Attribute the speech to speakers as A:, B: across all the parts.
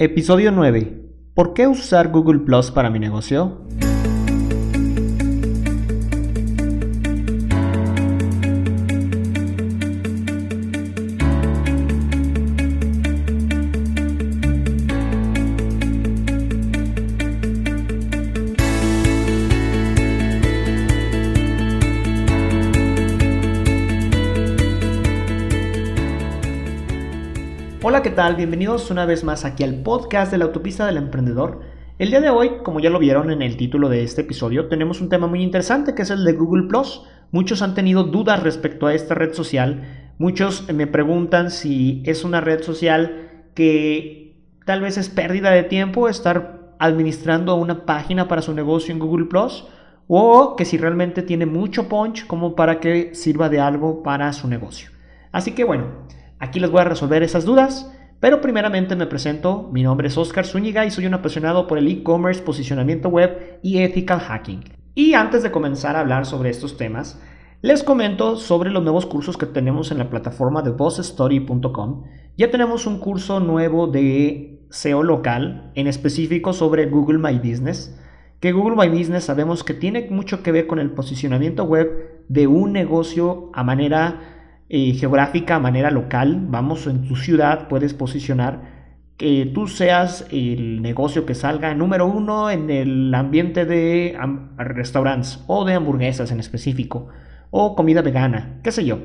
A: Episodio 9. ¿Por qué usar Google Plus para mi negocio? Bienvenidos una vez más aquí al podcast de la autopista del emprendedor. El día de hoy, como ya lo vieron en el título de este episodio, tenemos un tema muy interesante que es el de Google Plus. Muchos han tenido dudas respecto a esta red social. Muchos me preguntan si es una red social que tal vez es pérdida de tiempo estar administrando una página para su negocio en Google Plus o que si realmente tiene mucho punch como para que sirva de algo para su negocio. Así que bueno, Aquí les voy a resolver esas dudas, pero primeramente me presento, mi nombre es Oscar Zúñiga y soy un apasionado por el e-commerce, posicionamiento web y ethical hacking. Y antes de comenzar a hablar sobre estos temas, les comento sobre los nuevos cursos que tenemos en la plataforma de bossstory.com. Ya tenemos un curso nuevo de SEO local, en específico sobre Google My Business, que Google My Business sabemos que tiene mucho que ver con el posicionamiento web de un negocio a manera eh, geográfica, manera local, vamos, en tu ciudad puedes posicionar que tú seas el negocio que salga número uno en el ambiente de restaurantes o de hamburguesas en específico o comida vegana, qué sé yo.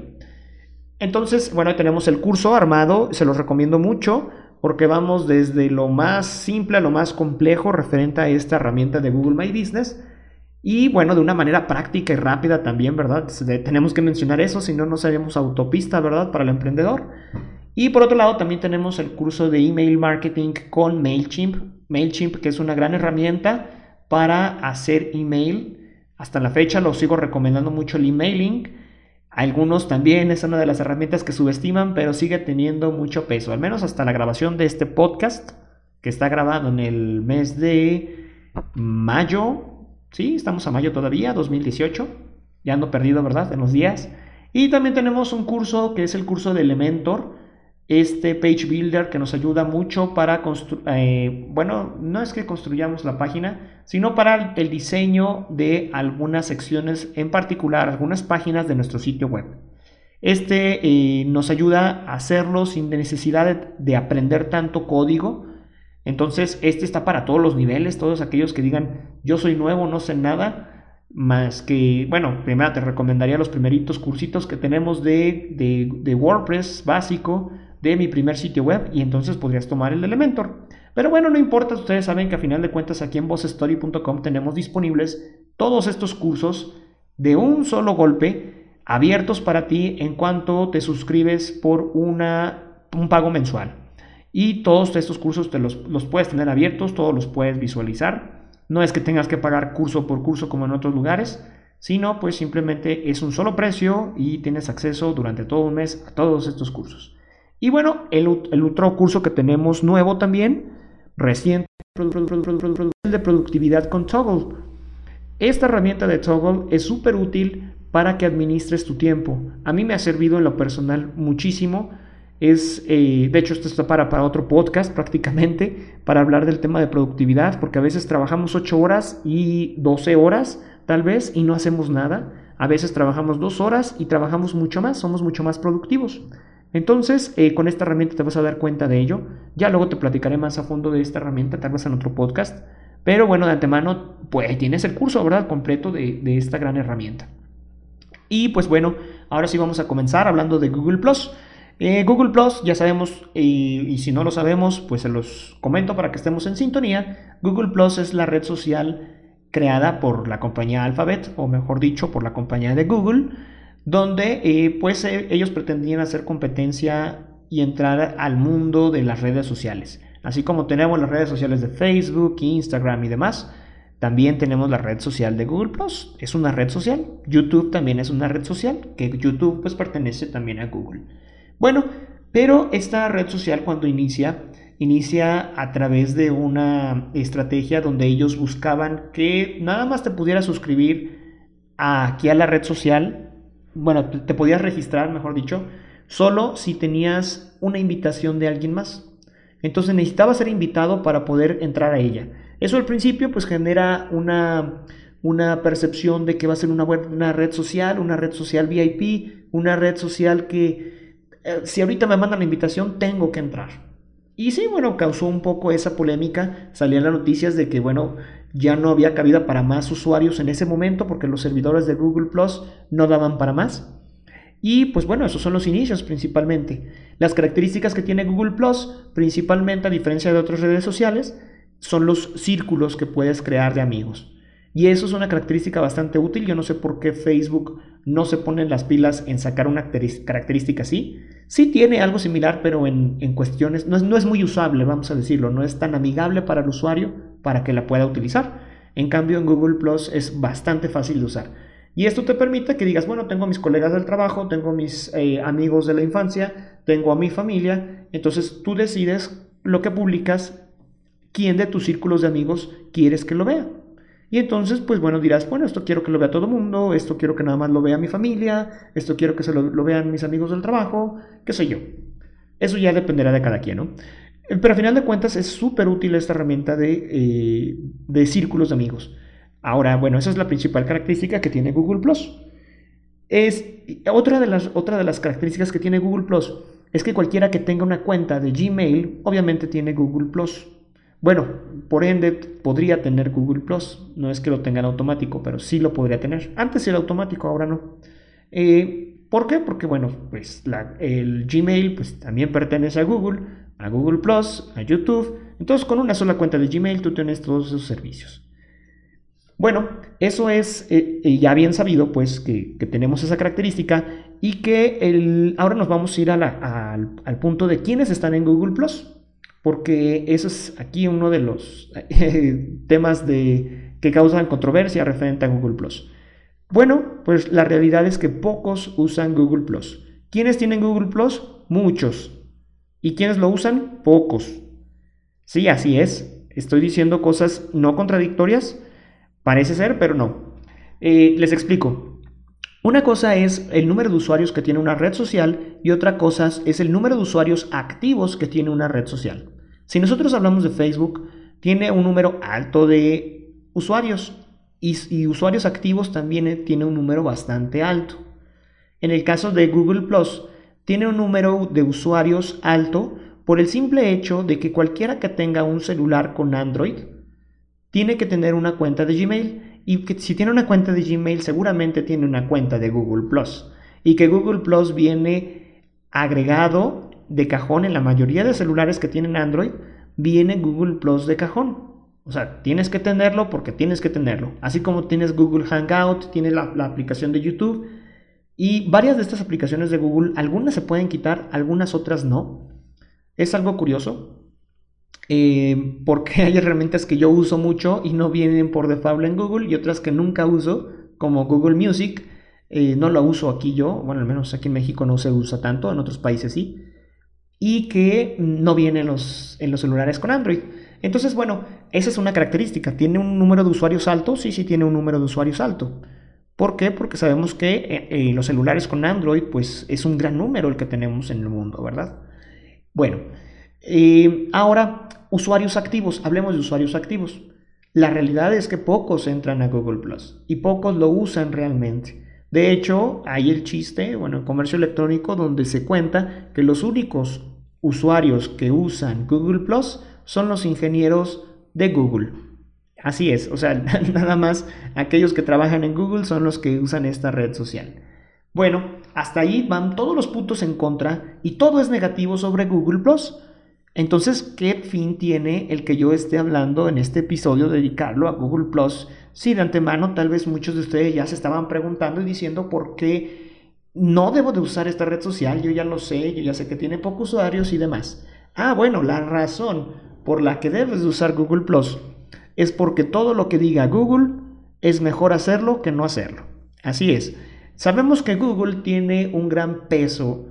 A: Entonces, bueno, tenemos el curso armado, se los recomiendo mucho porque vamos desde lo más simple a lo más complejo referente a esta herramienta de Google My Business y bueno, de una manera práctica y rápida también, ¿verdad? Tenemos que mencionar eso, si no, no seríamos autopista, ¿verdad? Para el emprendedor. Y por otro lado, también tenemos el curso de email marketing con MailChimp. MailChimp, que es una gran herramienta para hacer email. Hasta la fecha lo sigo recomendando mucho el emailing. Algunos también es una de las herramientas que subestiman, pero sigue teniendo mucho peso. Al menos hasta la grabación de este podcast, que está grabado en el mes de mayo Sí, estamos a mayo todavía, 2018. Ya ando perdido, ¿verdad? En los días. Y también tenemos un curso que es el curso de Elementor, este Page Builder que nos ayuda mucho para construir, eh, bueno, no es que construyamos la página, sino para el diseño de algunas secciones en particular, algunas páginas de nuestro sitio web. Este eh, nos ayuda a hacerlo sin necesidad de aprender tanto código, entonces, este está para todos los niveles, todos aquellos que digan, yo soy nuevo, no sé nada, más que, bueno, primero te recomendaría los primeritos cursitos que tenemos de, de, WordPress básico, de mi primer sitio web, y entonces podrías tomar el Elementor. Pero bueno, no importa, ustedes saben que a final de cuentas aquí en bossstory.com tenemos disponibles todos estos cursos de un solo golpe, abiertos para ti en cuanto te suscribes por una, un pago mensual. Y todos estos cursos te los, puedes tener abiertos, todos los puedes visualizar. No es que tengas que pagar curso por curso como en otros lugares, sino pues simplemente es un solo precio y tienes acceso durante todo un mes a todos estos cursos. Y bueno, el, otro curso que tenemos nuevo también, reciente, de productividad con Toggle. Esta herramienta de Toggle es súper útil para que administres tu tiempo. A mí me ha servido en lo personal muchísimo es, eh, de hecho, esto está para, para otro podcast prácticamente, para hablar del tema de productividad, porque a veces trabajamos 8 horas y 12 horas, tal vez, y no hacemos nada. A veces trabajamos 2 horas y trabajamos mucho más, somos mucho más productivos. Entonces, eh, con esta herramienta te vas a dar cuenta de ello. Ya luego te platicaré más a fondo de esta herramienta, tal vez en otro podcast. Pero bueno, de antemano, pues tienes el curso, ¿verdad? Completo de, de esta gran herramienta. Y pues bueno, ahora sí vamos a comenzar hablando de Google Plus. Eh, Google Plus, ya sabemos, y, si no lo sabemos, pues se los comento para que estemos en sintonía. Google Plus es la red social creada por la compañía Alphabet, o mejor dicho, por la compañía de Google, donde eh, pues eh, ellos pretendían hacer competencia y entrar al mundo de las redes sociales. Así como tenemos las redes sociales de Facebook, Instagram y demás, también tenemos la red social de Google Plus. Es una red social. YouTube también es una red social, que YouTube pues pertenece también a Google. Bueno, pero esta red social cuando inicia, inicia a través de una estrategia donde ellos buscaban que nada más te pudieras suscribir aquí a la red social, bueno, te podías registrar, mejor dicho, solo si tenías una invitación de alguien más. Entonces necesitaba ser invitado para poder entrar a ella. Eso al principio pues genera una, una percepción de que va a ser una, una red social, una red social VIP, una red social que si ahorita me mandan la invitación tengo que entrar. Y sí, bueno, causó un poco esa polémica. Salían las noticias de que, bueno, ya no había cabida para más usuarios en ese momento porque los servidores de Google Plus no daban para más. Y pues bueno, esos son los inicios principalmente. Las características que tiene Google Plus, principalmente a diferencia de otras redes sociales, son los círculos que puedes crear de amigos. Y eso es una característica bastante útil. Yo no sé por qué Facebook no se pone las pilas en sacar una característica así. Sí tiene algo similar, pero en, cuestiones, no es, no es, muy usable, vamos a decirlo, no es tan amigable para el usuario para que la pueda utilizar. En cambio, en Google Plus es bastante fácil de usar. Y esto te permite que digas, bueno, tengo a mis colegas del trabajo, tengo mis eh, amigos de la infancia, tengo a mi familia, entonces tú decides lo que publicas, quién de tus círculos de amigos quieres que lo vea. Y entonces, pues bueno, dirás, bueno, esto quiero que lo vea todo el mundo, esto quiero que nada más lo vea mi familia, esto quiero que se lo, vean mis amigos del trabajo, qué sé yo. Eso ya dependerá de cada quien, ¿no? Eh, pero a final de cuentas es súper útil esta herramienta de, eh, de círculos de amigos. Ahora, bueno, esa es la principal característica que tiene Google Plus. Es, otra, de las, otra de las características que tiene Google Plus es que cualquiera que tenga una cuenta de Gmail, obviamente tiene Google Plus. Bueno, por ende podría tener Google Plus. No es que lo tengan automático, pero sí lo podría tener. Antes era automático, ahora no. Eh, ¿Por qué? Porque bueno, pues el Gmail pues, también pertenece a Google, a Google Plus, a YouTube. Entonces con una sola cuenta de Gmail tú tienes todos esos servicios. Bueno, eso es eh, eh, ya bien sabido, pues que, tenemos esa característica y que el, ahora nos vamos a ir al punto de quiénes están en Google Plus porque eso es aquí uno de los eh, temas de, que causan controversia referente a Google Plus. Bueno, pues la realidad es que pocos usan Google Plus. ¿Quiénes tienen Google Plus? Muchos. ¿Y quiénes lo usan? Pocos. Sí, así es. Estoy diciendo cosas no contradictorias. Parece ser, pero no. Eh, les explico. Una cosa es el número de usuarios que tiene una red social y otra cosa es el número de usuarios activos que tiene una red social. Si nosotros hablamos de Facebook, tiene un número alto de usuarios y, usuarios activos también tiene un número bastante alto. En el caso de Google Plus, tiene un número de usuarios alto por el simple hecho de que cualquiera que tenga un celular con Android tiene que tener una cuenta de Gmail y que si tiene una cuenta de Gmail seguramente tiene una cuenta de Google Plus y que Google Plus viene agregado de cajón en la mayoría de celulares que tienen Android, viene Google Plus de cajón. O sea, tienes que tenerlo porque tienes que tenerlo. Así como tienes Google Hangout, tienes la, aplicación de YouTube. Y varias de estas aplicaciones de Google, algunas se pueden quitar, algunas otras no. Es algo curioso. Eh, porque hay herramientas que yo uso mucho y no vienen por default en Google y otras que nunca uso, como Google Music. Eh, no lo uso aquí yo, bueno, al menos aquí en México no se usa tanto, en otros países sí y que no viene en los, en los celulares con Android. Entonces, bueno, esa es una característica. ¿Tiene un número de usuarios alto? Sí, sí tiene un número de usuarios alto. ¿Por qué? Porque sabemos que eh, eh, los celulares con Android, pues es un gran número el que tenemos en el mundo, ¿verdad? Bueno, eh, ahora, usuarios activos. Hablemos de usuarios activos. La realidad es que pocos entran a Google Plus y pocos lo usan realmente. De hecho, hay el chiste, bueno, en comercio electrónico, donde se cuenta que los únicos usuarios que usan Google Plus son los ingenieros de Google. Así es, o sea, nada más aquellos que trabajan en Google son los que usan esta red social. Bueno, hasta ahí van todos los puntos en contra y todo es negativo sobre Google Plus. Entonces, ¿qué fin tiene el que yo esté hablando en este episodio dedicarlo a Google Plus? Si de antemano tal vez muchos de ustedes ya se estaban preguntando y diciendo por qué no debo de usar esta red social, yo ya lo sé, yo ya sé que tiene pocos usuarios y demás. Ah, bueno, la razón por la que debes de usar Google Plus es porque todo lo que diga Google es mejor hacerlo que no hacerlo. Así es. Sabemos que Google tiene un gran peso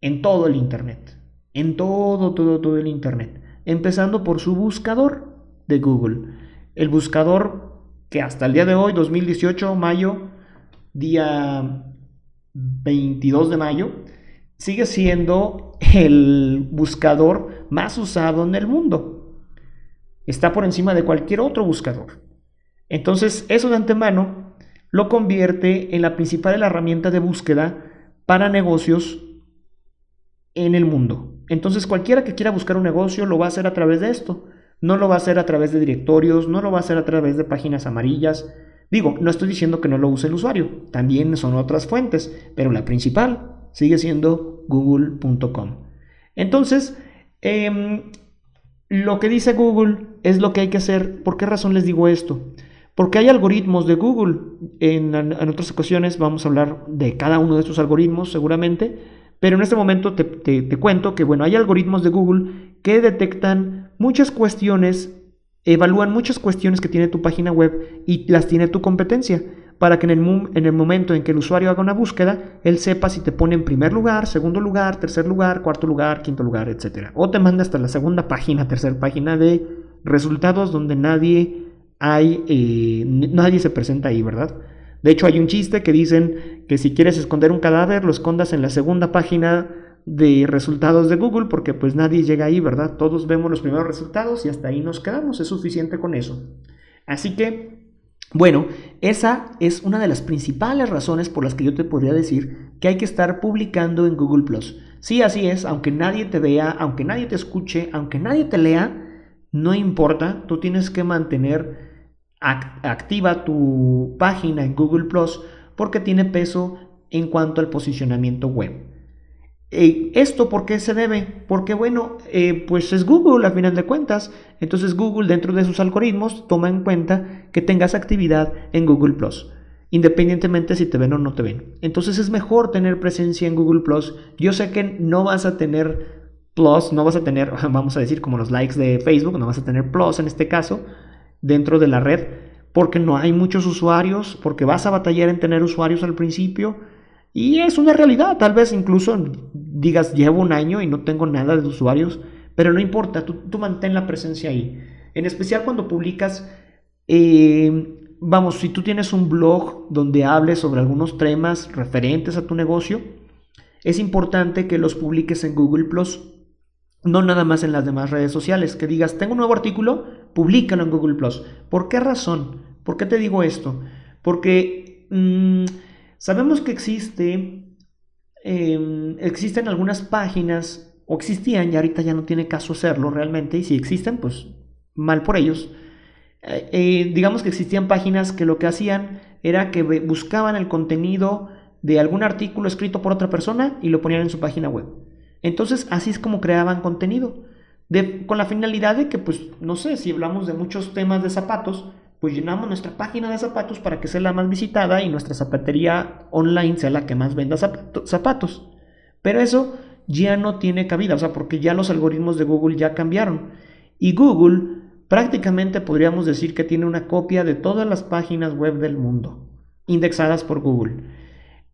A: en todo el Internet. En todo, todo, todo el Internet. Empezando por su buscador de Google. El buscador que hasta el día de hoy, 2018, mayo, día 22 de mayo, sigue siendo el buscador más usado en el mundo. Está por encima de cualquier otro buscador. Entonces, eso de antemano lo convierte en la principal herramienta de búsqueda para negocios en el mundo. Entonces, cualquiera que quiera buscar un negocio lo va a hacer a través de esto. No lo va a hacer a través de directorios, no lo va a hacer a través de páginas amarillas. Digo, no estoy diciendo que no lo use el usuario, también son otras fuentes, pero la principal sigue siendo google.com. Entonces, em, lo que dice Google es lo que hay que hacer. ¿Por qué razón les digo esto? Porque hay algoritmos de Google. En, otras ocasiones vamos a hablar de cada uno de estos algoritmos seguramente. Pero en este momento te, te, cuento que, bueno, hay algoritmos de Google que detectan muchas cuestiones, evalúan muchas cuestiones que tiene tu página web y las tiene tu competencia para que en el, en el, momento en que el usuario haga una búsqueda, él sepa si te pone en primer lugar, segundo lugar, tercer lugar, cuarto lugar, quinto lugar, etc. O te manda hasta la segunda página, tercera página de resultados donde nadie hay, eh, nadie se presenta ahí, ¿verdad? De hecho, hay un chiste que dicen que si quieres esconder un cadáver, lo escondas en la segunda página de resultados de Google, porque pues nadie llega ahí, ¿verdad? Todos vemos los primeros resultados y hasta ahí nos quedamos, es suficiente con eso. Así que, bueno, esa es una de las principales razones por las que yo te podría decir que hay que estar publicando en Google Plus. Sí, así es, aunque nadie te vea, aunque nadie te escuche, aunque nadie te lea, no importa, tú tienes que mantener activa tu página en Google Plus porque tiene peso en cuanto al posicionamiento web. Eh, ¿Esto por qué se debe? Porque bueno, eh, pues es Google a final de cuentas. Entonces Google dentro de sus algoritmos toma en cuenta que tengas actividad en Google Plus. Independientemente si te ven o no te ven. Entonces es mejor tener presencia en Google Plus. Yo sé que no vas a tener Plus, no vas a tener, vamos a decir, como los likes de Facebook, no vas a tener Plus en este caso, dentro de la red porque no hay muchos usuarios, porque vas a batallar en tener usuarios al principio y es una realidad, tal vez incluso digas llevo un año y no tengo nada de usuarios, pero no importa, tú, mantén la presencia ahí. En especial cuando publicas, eh, vamos, si tú tienes un blog donde hables sobre algunos temas referentes a tu negocio, es importante que los publiques en Google Plus no nada más en las demás redes sociales, que digas, tengo un nuevo artículo, públicalo en Google Plus. ¿Por qué razón? ¿Por qué te digo esto? Porque mm, sabemos que existe, em, existen algunas páginas, o existían, y ahorita ya no tiene caso hacerlo realmente, y si existen, pues mal por ellos. Eh, eh, digamos que existían páginas que lo que hacían era que buscaban el contenido de algún artículo escrito por otra persona y lo ponían en su página web. Entonces, así es como creaban contenido. con la finalidad de que, pues, no sé, si hablamos de muchos temas de zapatos, pues llenamos nuestra página de zapatos para que sea la más visitada y nuestra zapatería online sea la que más venda zapatos. Pero eso ya no tiene cabida, o sea, porque ya los algoritmos de Google ya cambiaron. Y Google prácticamente podríamos decir que tiene una copia de todas las páginas web del mundo, indexadas por Google.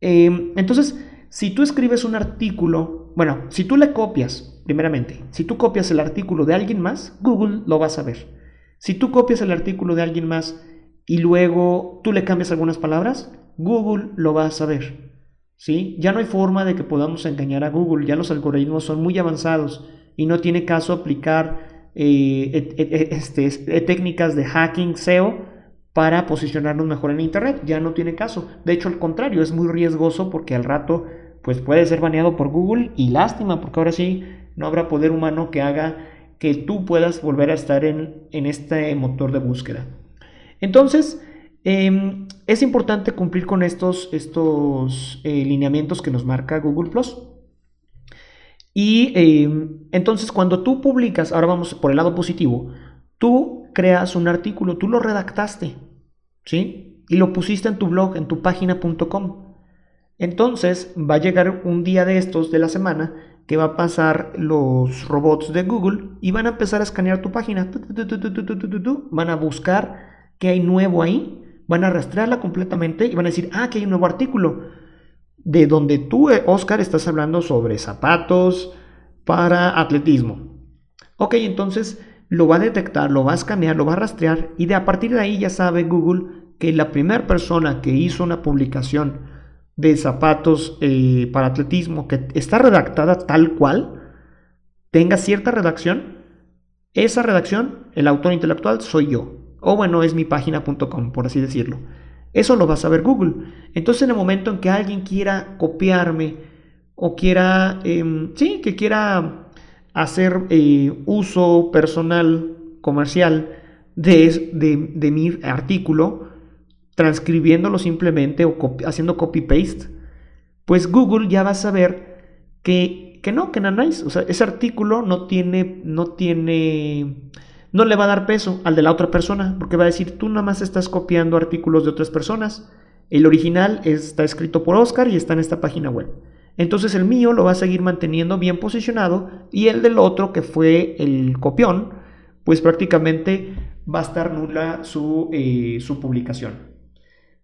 A: Em, entonces, si tú escribes un artículo, bueno, si tú le copias, primeramente, si tú copias el artículo de alguien más, Google lo va a saber. Si tú copias el artículo de alguien más y luego tú le cambias algunas palabras, Google lo va a saber. ¿Sí? Ya no hay forma de que podamos engañar a Google, ya los algoritmos son muy avanzados y no tiene caso aplicar eh, este, técnicas de hacking SEO para posicionarnos mejor en Internet. Ya no tiene caso. De hecho, al contrario, es muy riesgoso porque al rato pues puede ser baneado por Google y lástima porque ahora sí no habrá poder humano que haga que tú puedas volver a estar en, este motor de búsqueda. Entonces, em, es importante cumplir con estos, estos eh, lineamientos que nos marca Google Plus. Y em, entonces cuando tú publicas, ahora vamos por el lado positivo, tú creas un artículo, tú lo redactaste, ¿sí? Y lo pusiste en tu blog, en tu página.com. Entonces va a llegar un día de estos de la semana que va a pasar los robots de Google y van a empezar a escanear tu página. Van a buscar qué hay nuevo ahí, van a rastrearla completamente y van a decir, ah, que hay un nuevo artículo. De donde tú, eh, Oscar, estás hablando sobre zapatos para atletismo. Ok, entonces lo va a detectar, lo va a escanear, lo va a rastrear y de a partir de ahí ya sabe Google que la primera persona que hizo una publicación de zapatos eh, para atletismo que está redactada tal cual, tenga cierta redacción, esa redacción, el autor intelectual soy yo. O bueno, es mi página.com, por así decirlo. Eso lo va a saber Google. Entonces en el momento en que alguien quiera copiarme o quiera, em, sí, que quiera hacer eh, uso personal, comercial de, de mi artículo, transcribiéndolo simplemente o haciendo copy-paste, pues Google ya va a saber que, que no, que nice. O sea, ese artículo no tiene, no tiene, no le va a dar peso al de la otra persona, porque va a decir, tú nada más estás copiando artículos de otras personas. El original está escrito por Oscar y está en esta página web. Entonces el mío lo va a seguir manteniendo bien posicionado y el del otro, que fue el copión, pues prácticamente va a estar nula su, eh, su publicación.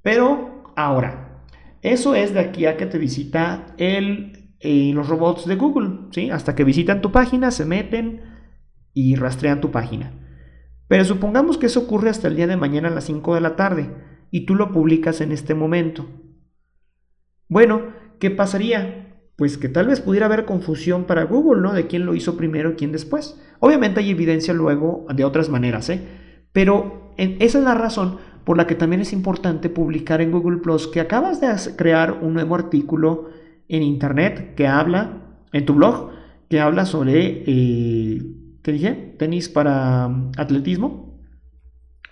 A: Pero ahora, eso es de aquí a que te visita el, eh, los robots de Google, ¿sí? Hasta que visitan tu página, se meten y rastrean tu página. Pero supongamos que eso ocurre hasta el día de mañana a las 5 de la tarde y tú lo publicas en este momento. Bueno, ¿qué pasaría? Pues que tal vez pudiera haber confusión para Google, ¿no? De quién lo hizo primero y quién después. Obviamente hay evidencia luego de otras maneras, ¿eh? Pero esa es la razón por la que también es importante publicar en Google Plus que acabas de crear un nuevo artículo en Internet que habla, en tu blog, que habla sobre, eh, ¿qué dije? Tenis para um, atletismo.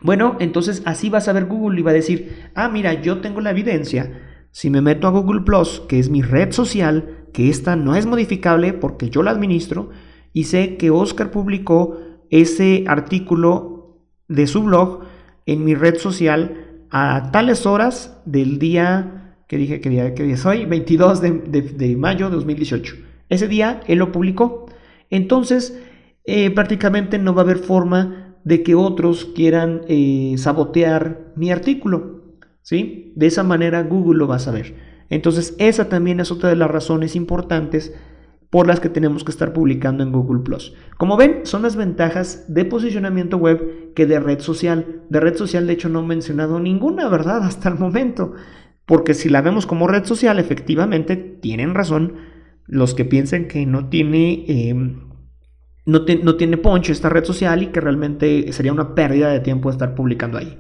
A: Bueno, entonces así vas a ver Google y va a decir, ah, mira, yo tengo la evidencia. Si me meto a Google Plus, que es mi red social, que esta no es modificable porque yo la administro, y sé que Oscar publicó ese artículo de su blog en mi red social a tales horas del día que dije que día, que día es hoy, 22 de, mayo de 2018. Ese día él lo publicó. Entonces, eh, prácticamente no va a haber forma de que otros quieran eh, sabotear mi artículo. ¿sí? De esa manera Google lo va a saber. Entonces, esa también es otra de las razones importantes por las que tenemos que estar publicando en Google Plus. Como ven, son las ventajas de posicionamiento web que de red social. De red social, de hecho, no he mencionado ninguna, ¿verdad? Hasta el momento. Porque si la vemos como red social, efectivamente tienen razón los que piensen que no tiene, em, no, no tiene punch esta red social y que realmente sería una pérdida de tiempo estar publicando ahí.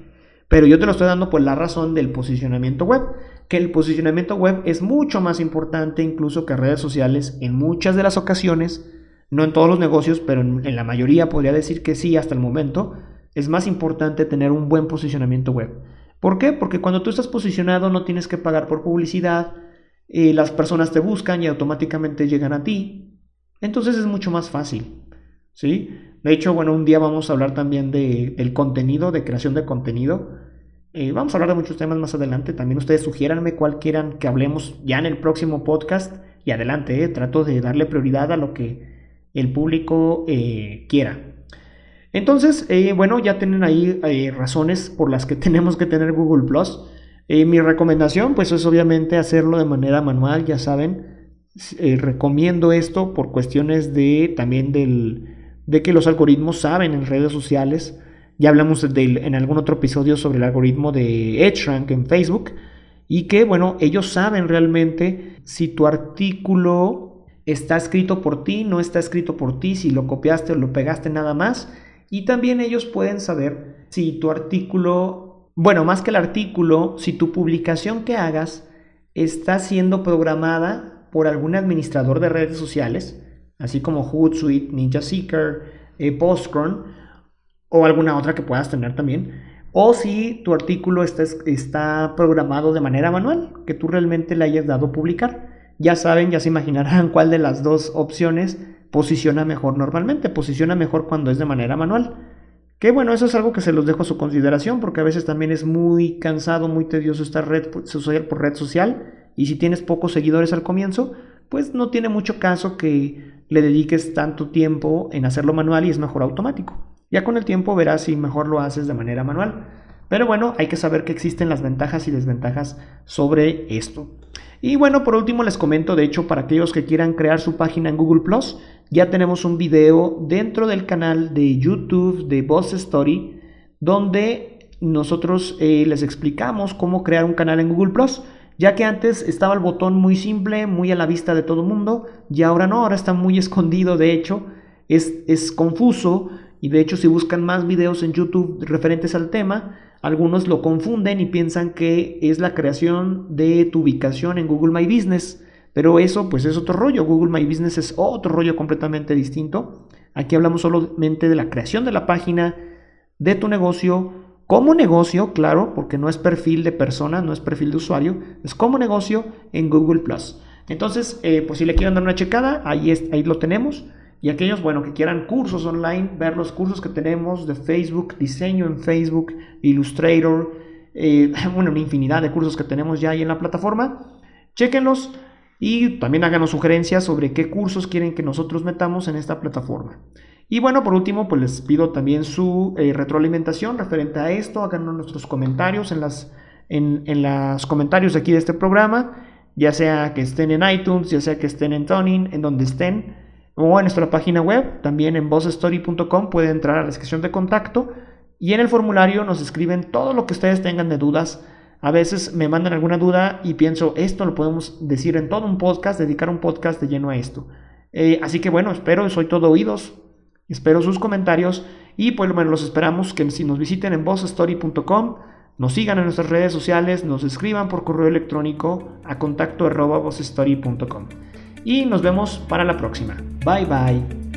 A: Pero yo te lo estoy dando por la razón del posicionamiento web que el posicionamiento web es mucho más importante incluso que redes sociales en muchas de las ocasiones, no en todos los negocios, pero en, la mayoría podría decir que sí hasta el momento, es más importante tener un buen posicionamiento web. ¿Por qué? Porque cuando tú estás posicionado no tienes que pagar por publicidad, eh, las personas te buscan y automáticamente llegan a ti, entonces es mucho más fácil. ¿sí? De hecho, bueno, un día vamos a hablar también de, del contenido, de creación de contenido. Eh, vamos a hablar de muchos temas más adelante. También ustedes sugiéranme cuál quieran que hablemos ya en el próximo podcast. Y adelante, eh, trato de darle prioridad a lo que el público eh, quiera. Entonces, bueno, ya tienen ahí razones por las que tenemos que tener Google Plus. mi recomendación, pues es obviamente hacerlo de manera manual, ya saben. recomiendo esto por cuestiones de también del, de que los algoritmos saben en redes sociales ya hablamos en algún otro episodio sobre el algoritmo de EdgeRank en Facebook y que, bueno, ellos saben realmente si tu artículo está escrito por ti, no está escrito por ti, si lo copiaste o lo pegaste nada más. Y también ellos pueden saber si tu artículo, bueno, más que el artículo, si tu publicación que hagas está siendo programada por algún administrador de redes sociales, así como Hootsuite, Ninja Seeker, eh, Postcron, o alguna otra que puedas tener también. O si tu artículo está, está programado de manera manual, que tú realmente le hayas dado publicar. Ya saben, ya se imaginarán cuál de las dos opciones posiciona mejor normalmente. Posiciona mejor cuando es de manera manual. Que bueno, eso es algo que se los dejo a su consideración porque a veces también es muy cansado, muy tedioso estar red social por red social. Y si tienes pocos seguidores al comienzo, pues no tiene mucho caso que le dediques tanto tiempo en hacerlo manual y es mejor automático. Ya con el tiempo verás si mejor lo haces de manera manual. Pero bueno, hay que saber que existen las ventajas y desventajas sobre esto. Y bueno, por último les comento, de hecho, para aquellos que quieran crear su página en Google Plus, ya tenemos un video dentro del canal de YouTube de Boss Story, donde nosotros eh, les explicamos cómo crear un canal en Google Plus. ya que antes estaba el botón muy simple, muy a la vista de todo el mundo, y ahora no, ahora está muy escondido, de hecho, es, es confuso, y de hecho si buscan más videos en YouTube referentes al tema, algunos lo confunden y piensan que es la creación de tu ubicación en Google My Business, pero eso pues es otro rollo, Google My Business es otro rollo completamente distinto. Aquí hablamos solamente de la creación de la página, de tu negocio, como negocio, claro, porque no es perfil de persona, no es perfil de usuario, es como negocio en Google Plus. Entonces, eh, pues si le quieren dar una checada, ahí, ahí lo tenemos. Y aquellos, bueno, que quieran cursos online, ver los cursos que tenemos de Facebook, diseño en Facebook, Illustrator, eh, bueno, una infinidad de cursos que tenemos ya ahí en la plataforma, chequenlos y también háganos sugerencias sobre qué cursos quieren que nosotros metamos en esta plataforma. Y bueno, por último, pues les pido también su eh, retroalimentación referente a esto. Háganos nuestros comentarios en las en, los comentarios aquí de este programa, ya sea que estén en iTunes, ya sea que estén en Toning, en donde estén, o en nuestra página web, también en bossstory.com pueden entrar a la descripción de contacto y en el formulario nos escriben todo lo que ustedes tengan de dudas. A veces me mandan alguna duda y pienso, esto lo podemos decir en todo un podcast, dedicar un podcast de lleno a esto. Eh, así que bueno, espero, soy todo oídos. Espero sus comentarios y pues bueno, los esperamos que si nos visiten en bossstory.com, nos sigan en nuestras redes sociales, nos escriban por correo electrónico a contacto arroba y nos vemos para la próxima. Bye bye.